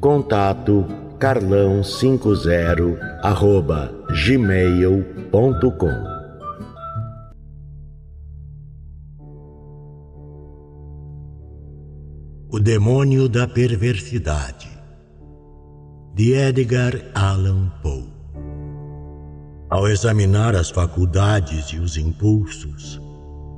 Contato carlão50 arroba gmail.com O Demônio da Perversidade de Edgar Allan Poe. Ao examinar as faculdades e os impulsos,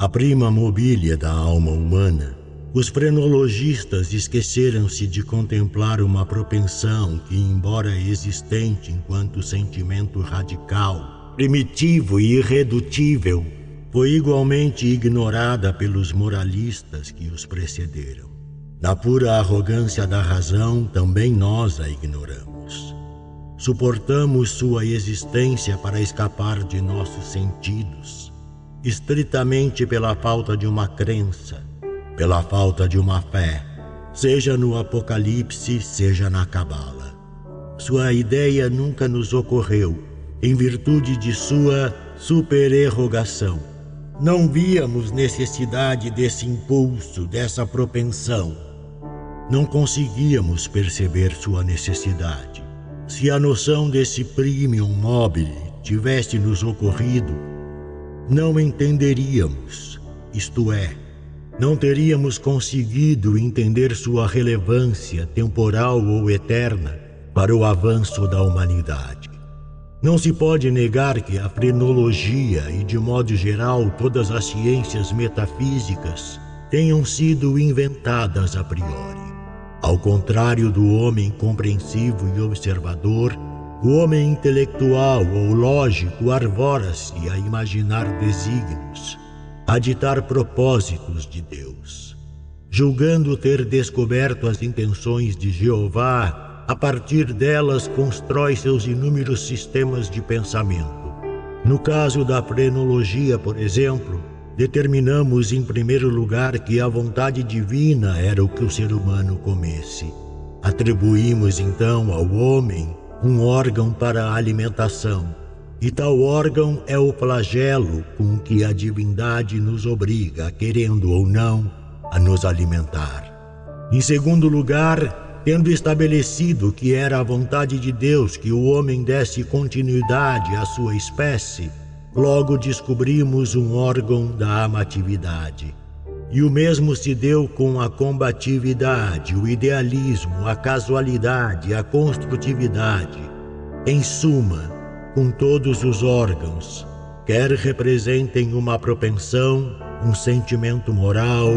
a prima mobília da alma humana, os frenologistas esqueceram-se de contemplar uma propensão que, embora existente enquanto sentimento radical, primitivo e irredutível, foi igualmente ignorada pelos moralistas que os precederam. Na pura arrogância da razão, também nós a ignoramos. Suportamos sua existência para escapar de nossos sentidos, estritamente pela falta de uma crença pela falta de uma fé, seja no Apocalipse, seja na Cabala. Sua ideia nunca nos ocorreu, em virtude de sua supererrogação. Não víamos necessidade desse impulso, dessa propensão. Não conseguíamos perceber sua necessidade. Se a noção desse premium mobile tivesse nos ocorrido, não entenderíamos, isto é, não teríamos conseguido entender sua relevância temporal ou eterna para o avanço da humanidade. Não se pode negar que a frenologia e, de modo geral, todas as ciências metafísicas tenham sido inventadas a priori. Ao contrário do homem compreensivo e observador, o homem intelectual ou lógico arvora-se a imaginar desígnios a ditar propósitos de Deus. Julgando ter descoberto as intenções de Jeová, a partir delas constrói seus inúmeros sistemas de pensamento. No caso da frenologia, por exemplo, determinamos em primeiro lugar que a vontade divina era o que o ser humano comesse. Atribuímos então ao homem um órgão para a alimentação e tal órgão é o flagelo com que a divindade nos obriga, querendo ou não, a nos alimentar. Em segundo lugar, tendo estabelecido que era a vontade de Deus que o homem desse continuidade à sua espécie, logo descobrimos um órgão da amatividade. E o mesmo se deu com a combatividade, o idealismo, a casualidade, a construtividade. Em suma, com todos os órgãos, quer representem uma propensão, um sentimento moral,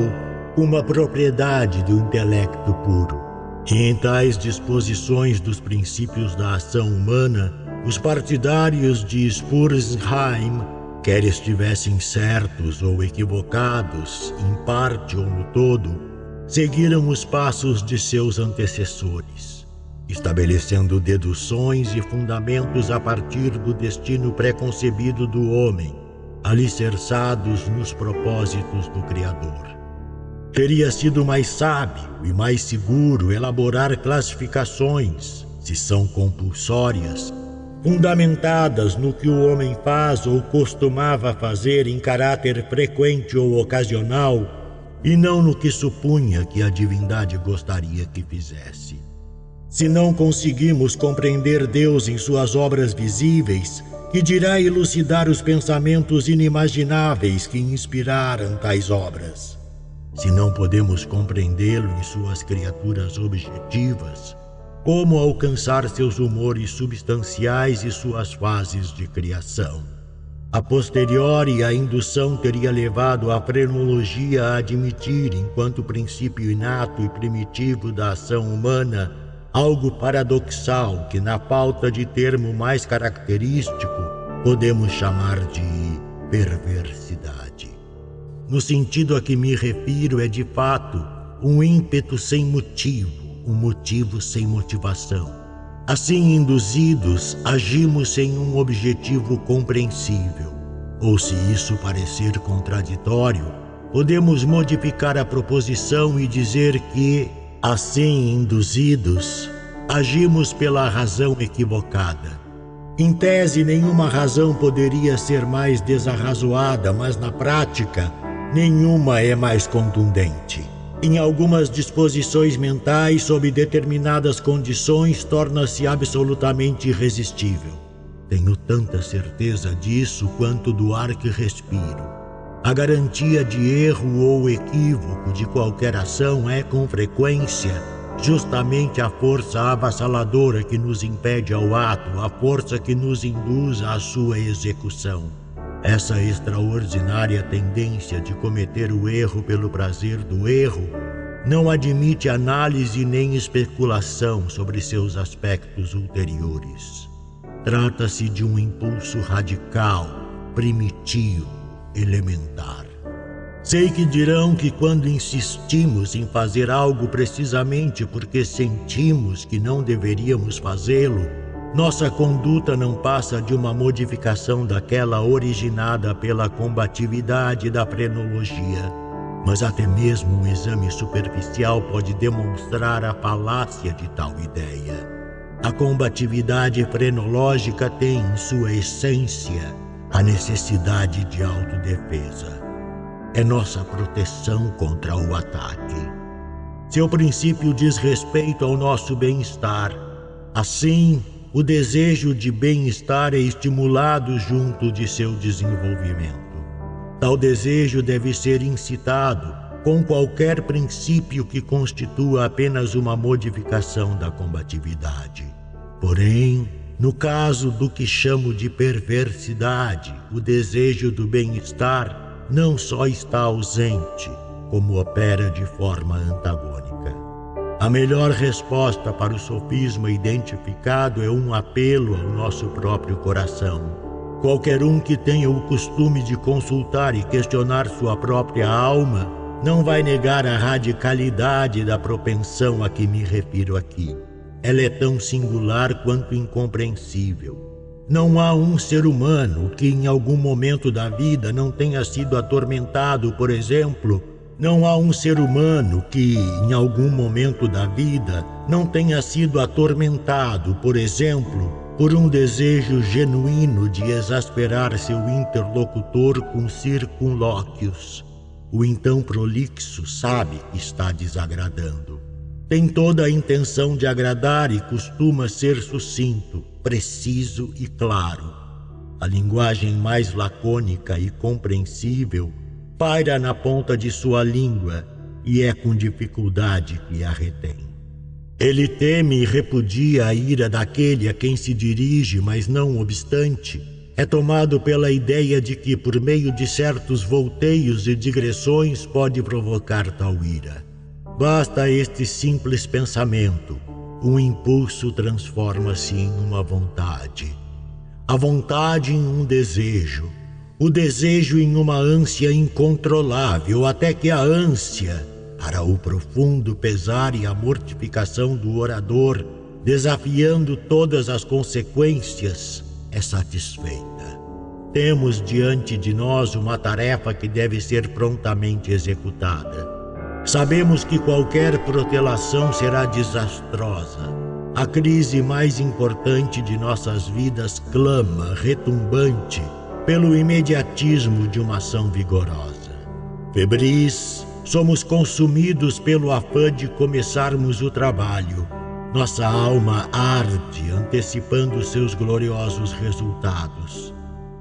uma propriedade do intelecto puro. E em tais disposições dos princípios da ação humana, os partidários de Spurzheim, quer estivessem certos ou equivocados, em parte ou no todo, seguiram os passos de seus antecessores estabelecendo deduções e fundamentos a partir do destino preconcebido do homem, alicerçados nos propósitos do Criador. Teria sido mais sábio e mais seguro elaborar classificações, se são compulsórias, fundamentadas no que o homem faz ou costumava fazer em caráter frequente ou ocasional, e não no que supunha que a divindade gostaria que fizesse. Se não conseguimos compreender Deus em suas obras visíveis, que dirá elucidar os pensamentos inimagináveis que inspiraram tais obras? Se não podemos compreendê-lo em suas criaturas objetivas, como alcançar seus humores substanciais e suas fases de criação? A posteriori, a indução teria levado a frenologia a admitir, enquanto princípio inato e primitivo da ação humana, algo paradoxal que, na falta de termo mais característico, podemos chamar de perversidade. No sentido a que me refiro, é de fato um ímpeto sem motivo, um motivo sem motivação Assim induzidos, agimos sem um objetivo compreensível. Ou se isso parecer contraditório, podemos modificar a proposição e dizer que, assim induzidos, agimos pela razão equivocada. Em tese, nenhuma razão poderia ser mais desarrazoada, mas na prática, nenhuma é mais contundente. Em algumas disposições mentais, sob determinadas condições, torna-se absolutamente irresistível. Tenho tanta certeza disso quanto do ar que respiro. A garantia de erro ou equívoco de qualquer ação é, com frequência, justamente a força avassaladora que nos impede ao ato, a força que nos induz à sua execução. Essa extraordinária tendência de cometer o erro pelo prazer do erro não admite análise nem especulação sobre seus aspectos ulteriores. Trata-se de um impulso radical, primitivo, elementar. Sei que dirão que quando insistimos em fazer algo precisamente porque sentimos que não deveríamos fazê-lo, nossa conduta não passa de uma modificação daquela originada pela combatividade da frenologia. Mas até mesmo um exame superficial pode demonstrar a falácia de tal ideia. A combatividade frenológica tem em sua essência a necessidade de autodefesa. É nossa proteção contra o ataque. Seu princípio diz respeito ao nosso bem-estar. Assim, o desejo de bem-estar é estimulado junto de seu desenvolvimento. Tal desejo deve ser incitado com qualquer princípio que constitua apenas uma modificação da combatividade. Porém, no caso do que chamo de perversidade, o desejo do bem-estar não só está ausente, como opera de forma antagônica. A melhor resposta para o sofisma identificado é um apelo ao nosso próprio coração. Qualquer um que tenha o costume de consultar e questionar sua própria alma não vai negar a radicalidade da propensão a que me refiro aqui. Ela é tão singular quanto incompreensível. Não há um ser humano que em algum momento da vida não tenha sido atormentado, por exemplo, não há um ser humano que, em algum momento da vida, não tenha sido atormentado, por exemplo, por um desejo genuíno de exasperar seu interlocutor com circunlóquios. O então prolixo sabe que está desagradando. Tem toda a intenção de agradar e costuma ser sucinto, preciso e claro. A linguagem mais lacônica e compreensível paira na ponta de sua língua e é com dificuldade que a retém. Ele teme e repudia a ira daquele a quem se dirige, mas não obstante, é tomado pela ideia de que, por meio de certos volteios e digressões, pode provocar tal ira. Basta este simples pensamento, um impulso transforma-se em uma vontade, a vontade em um desejo o desejo em uma ânsia incontrolável, até que a ânsia, para o profundo pesar e a mortificação do orador, desafiando todas as consequências, é satisfeita. Temos diante de nós uma tarefa que deve ser prontamente executada. Sabemos que qualquer protelação será desastrosa. A crise mais importante de nossas vidas clama, retumbante, pelo imediatismo de uma ação vigorosa. Febris, somos consumidos pelo afã de começarmos o trabalho. Nossa alma arde antecipando seus gloriosos resultados.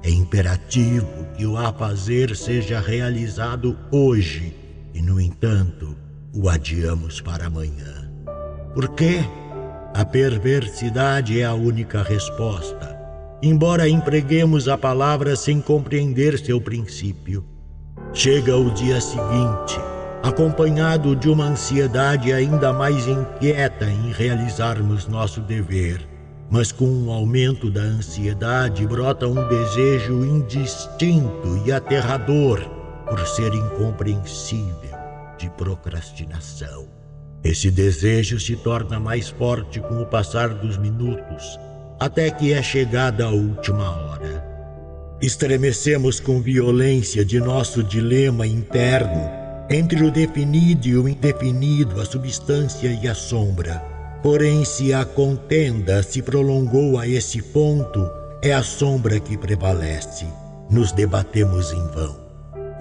É imperativo que o a fazer seja realizado hoje e, no entanto, o adiamos para amanhã. Por quê? A perversidade é a única resposta embora empreguemos a palavra sem compreender seu princípio. Chega o dia seguinte, acompanhado de uma ansiedade ainda mais inquieta em realizarmos nosso dever. Mas com o aumento da ansiedade brota um desejo indistinto e aterrador por ser incompreensível de procrastinação. Esse desejo se torna mais forte com o passar dos minutos, até que é chegada a última hora. Estremecemos com violência de nosso dilema interno entre o definido e o indefinido, a substância e a sombra. Porém, se a contenda se prolongou a esse ponto, é a sombra que prevalece. Nos debatemos em vão.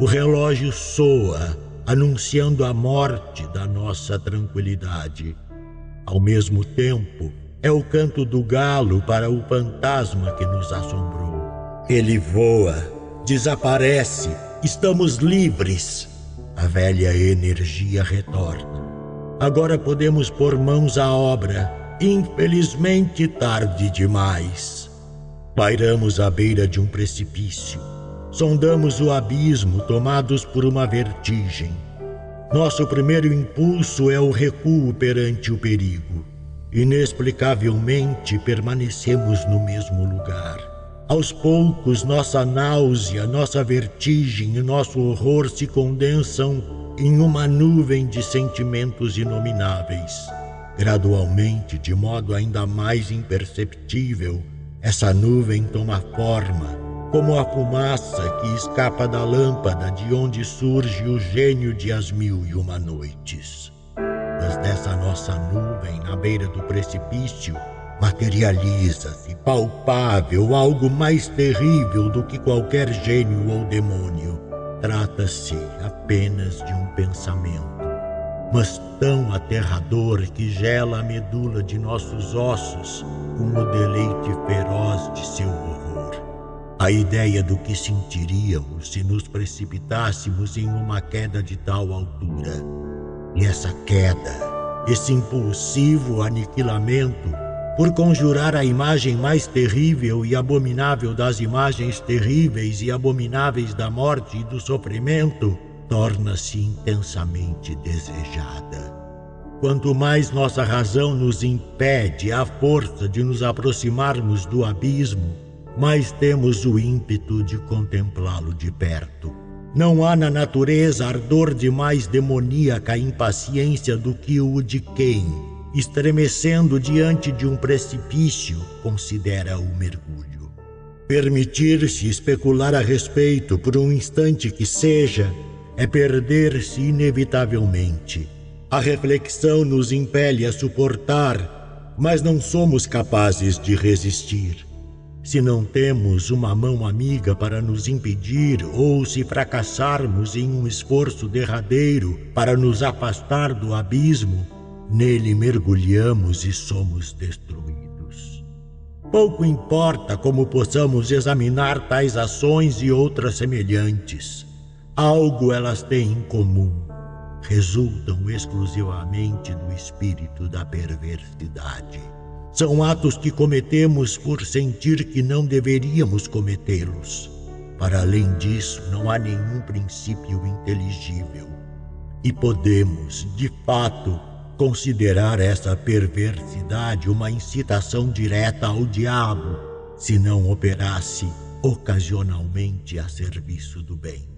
O relógio soa, anunciando a morte da nossa tranquilidade. Ao mesmo tempo, é o canto do galo para o fantasma que nos assombrou. Ele voa, desaparece, estamos livres. A velha energia retorna. Agora podemos pôr mãos à obra, infelizmente tarde demais. Pairamos à beira de um precipício. Sondamos o abismo, tomados por uma vertigem. Nosso primeiro impulso é o recuo perante o perigo. Inexplicavelmente permanecemos no mesmo lugar. Aos poucos, nossa náusea, nossa vertigem e nosso horror se condensam em uma nuvem de sentimentos inomináveis. Gradualmente, de modo ainda mais imperceptível, essa nuvem toma forma, como a fumaça que escapa da lâmpada de onde surge o gênio de As Mil e Uma Noites. Mas dessa nossa nuvem, na beira do precipício, materializa-se, palpável, algo mais terrível do que qualquer gênio ou demônio. Trata-se apenas de um pensamento, mas tão aterrador que gela a medula de nossos ossos com o deleite feroz de seu horror. A ideia do que sentiríamos se nos precipitássemos em uma queda de tal altura. E essa queda, esse impulsivo aniquilamento, por conjurar a imagem mais terrível e abominável das imagens terríveis e abomináveis da morte e do sofrimento, torna-se intensamente desejada. Quanto mais nossa razão nos impede a força de nos aproximarmos do abismo, mais temos o ímpeto de contemplá-lo de perto. Não há na natureza ardor de mais demoníaca impaciência do que o de quem, estremecendo diante de um precipício, considera o mergulho. Permitir-se especular a respeito por um instante que seja é perder-se inevitavelmente. A reflexão nos impele a suportar, mas não somos capazes de resistir. Se não temos uma mão amiga para nos impedir, ou se fracassarmos em um esforço derradeiro para nos afastar do abismo, Nele mergulhamos e somos destruídos. Pouco importa como possamos examinar tais ações e outras semelhantes. Algo elas têm em comum. Resultam exclusivamente do espírito da perversidade. São atos que cometemos por sentir que não deveríamos cometê-los. Para além disso, não há nenhum princípio inteligível. E podemos, de fato, considerar essa perversidade uma incitação direta ao diabo, se não operasse ocasionalmente a serviço do bem.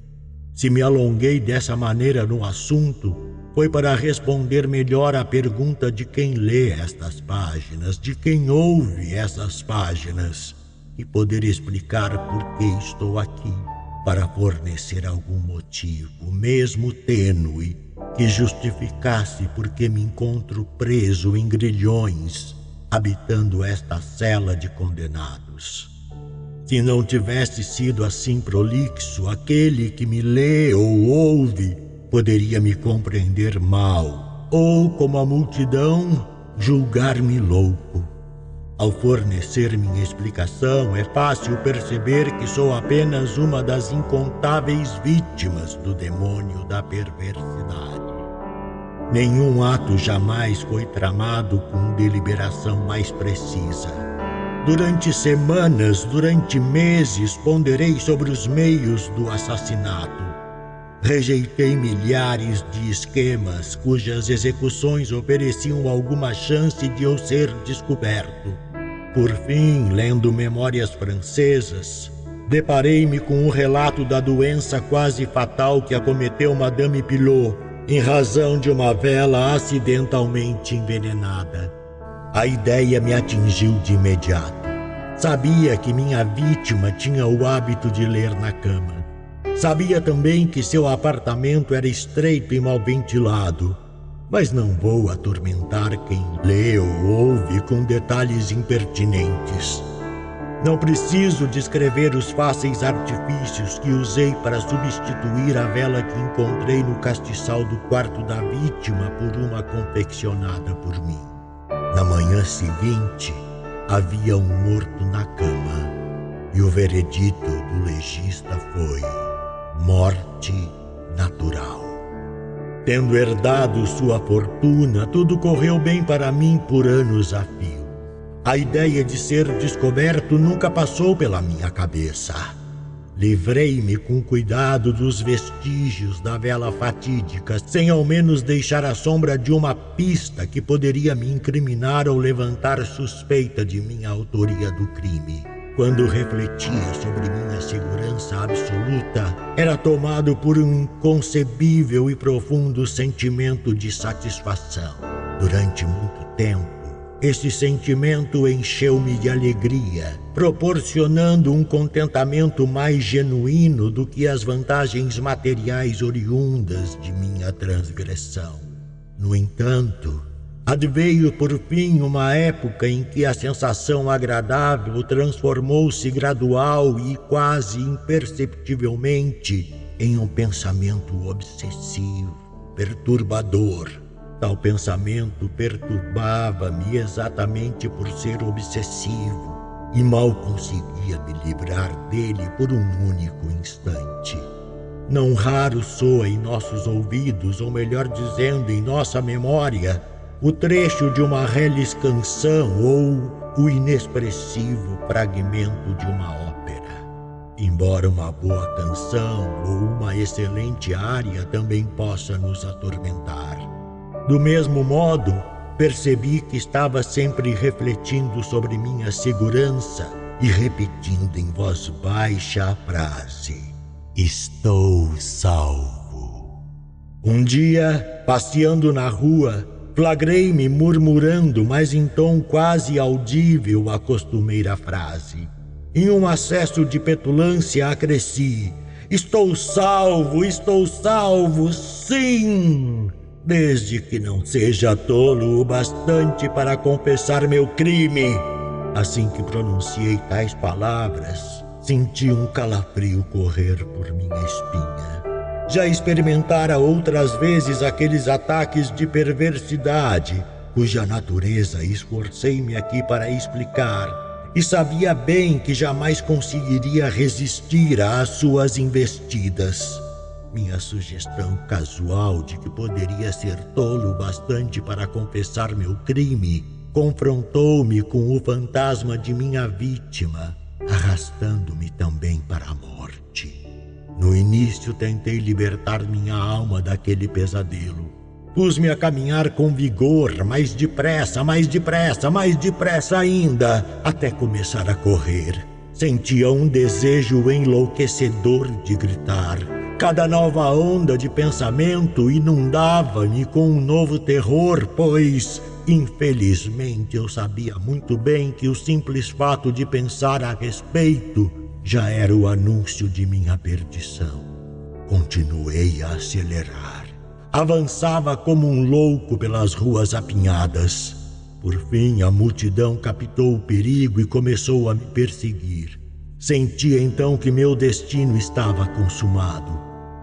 Se me alonguei dessa maneira no assunto, foi para responder melhor à pergunta de quem lê estas páginas, de quem ouve essas páginas, e poder explicar por que estou aqui, para fornecer algum motivo, mesmo tênue, que justificasse porque me encontro preso em grilhões, habitando esta cela de condenados. Se não tivesse sido assim prolixo, aquele que me lê ou ouve poderia me compreender mal, ou, como a multidão, julgar-me louco. Ao fornecer minha explicação, é fácil perceber que sou apenas uma das incontáveis vítimas do demônio da perversidade. Nenhum ato jamais foi tramado com deliberação mais precisa. Durante semanas, durante meses, ponderei sobre os meios do assassinato. Rejeitei milhares de esquemas cujas execuções ofereciam alguma chance de eu ser descoberto. Por fim, lendo memórias francesas, deparei-me com o relato da doença quase fatal que acometeu Madame Pilot em razão de uma vela acidentalmente envenenada. A ideia me atingiu de imediato. Sabia que minha vítima tinha o hábito de ler na cama. Sabia também que seu apartamento era estreito e mal ventilado. Mas não vou atormentar quem lê ou ouve com detalhes impertinentes. Não preciso descrever os fáceis artifícios que usei para substituir a vela que encontrei no castiçal do quarto da vítima por uma confeccionada por mim. Na manhã seguinte, havia um morto na cama e o veredito do legista foi morte natural. Tendo herdado sua fortuna, tudo correu bem para mim por anos a fio. A ideia de ser descoberto nunca passou pela minha cabeça. Livrei-me com cuidado dos vestígios da vela fatídica, sem ao menos deixar a sombra de uma pista que poderia me incriminar ou levantar suspeita de minha autoria do crime. Quando refletia sobre minha segurança absoluta, era tomado por um inconcebível e profundo sentimento de satisfação. Durante muito tempo, esse sentimento encheu-me de alegria, proporcionando um contentamento mais genuíno do que as vantagens materiais oriundas de minha transgressão. No entanto, adveio por fim uma época em que a sensação agradável transformou-se gradual e quase imperceptivelmente em um pensamento obsessivo, perturbador Tal pensamento perturbava-me exatamente por ser obsessivo e mal conseguia me livrar dele por um único instante. Não raro soa em nossos ouvidos, ou melhor dizendo, em nossa memória, o trecho de uma reles canção ou o inexpressivo fragmento de uma ópera. Embora uma boa canção ou uma excelente área também possa nos atormentar. Do mesmo modo, percebi que estava sempre refletindo sobre minha segurança e repetindo em voz baixa a frase: Estou salvo. Um dia, passeando na rua, flagrei-me murmurando, mas em tom quase audível, a costumeira frase. Em um acesso de petulância, acresci: Estou salvo, estou salvo, sim! desde que não seja tolo o bastante para confessar meu crime. Assim que pronunciei tais palavras, senti um calafrio correr por minha espinha. Já experimentara outras vezes aqueles ataques de perversidade, cuja natureza esforcei-me aqui para explicar, e sabia bem que jamais conseguiria resistir às suas investidas. Minha sugestão casual de que poderia ser tolo bastante para confessar meu crime confrontou-me com o fantasma de minha vítima, arrastando-me também para. Tentei libertar minha alma daquele pesadelo. Pus-me a caminhar com vigor, mais depressa, mais depressa, mais depressa ainda, até começar a correr. Sentia um desejo enlouquecedor de gritar Cada nova onda de pensamento inundava-me com um novo terror, pois, infelizmente, eu sabia muito bem que o simples fato de pensar a respeito já era o anúncio de minha perdição. Continuei a acelerar. Avançava como um louco pelas ruas apinhadas. Por fim, a multidão captou o perigo e começou a me perseguir. Sentia então que meu destino estava consumado.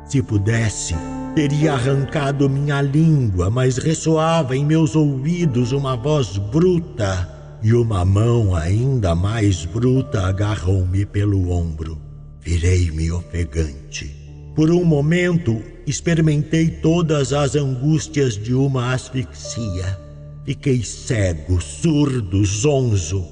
Se pudesse, teria arrancado minha língua, mas ressoava em meus ouvidos uma voz bruta e uma mão ainda mais bruta agarrou-me pelo ombro. Virei-me ofegante. Por um momento, experimentei todas as angústias de uma asfixia. Fiquei cego, surdo, zonzo.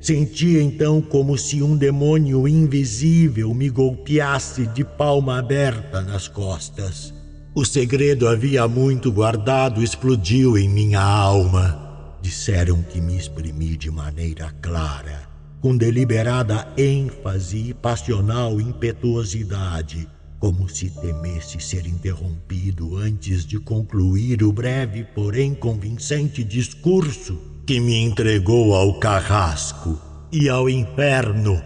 Senti então como se um demônio invisível me golpeasse de palma aberta nas costas. O segredo havia muito guardado explodiu em minha alma. Disseram que me exprimi de maneira clara, com deliberada ênfase e passional impetuosidade, como se temesse ser interrompido antes de concluir o breve, porém convincente discurso que me entregou ao carrasco e ao inferno.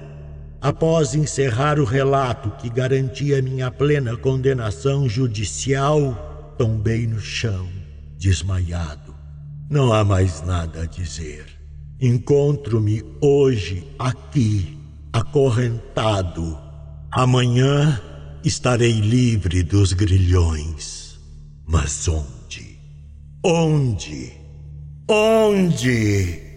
Após encerrar o relato que garantia minha plena condenação judicial, tombei no chão, desmaiado. Não há mais nada a dizer. Encontro-me hoje aqui, acorrentado. Amanhã estarei livre dos grilhões. Mas onde? Onde? Onde?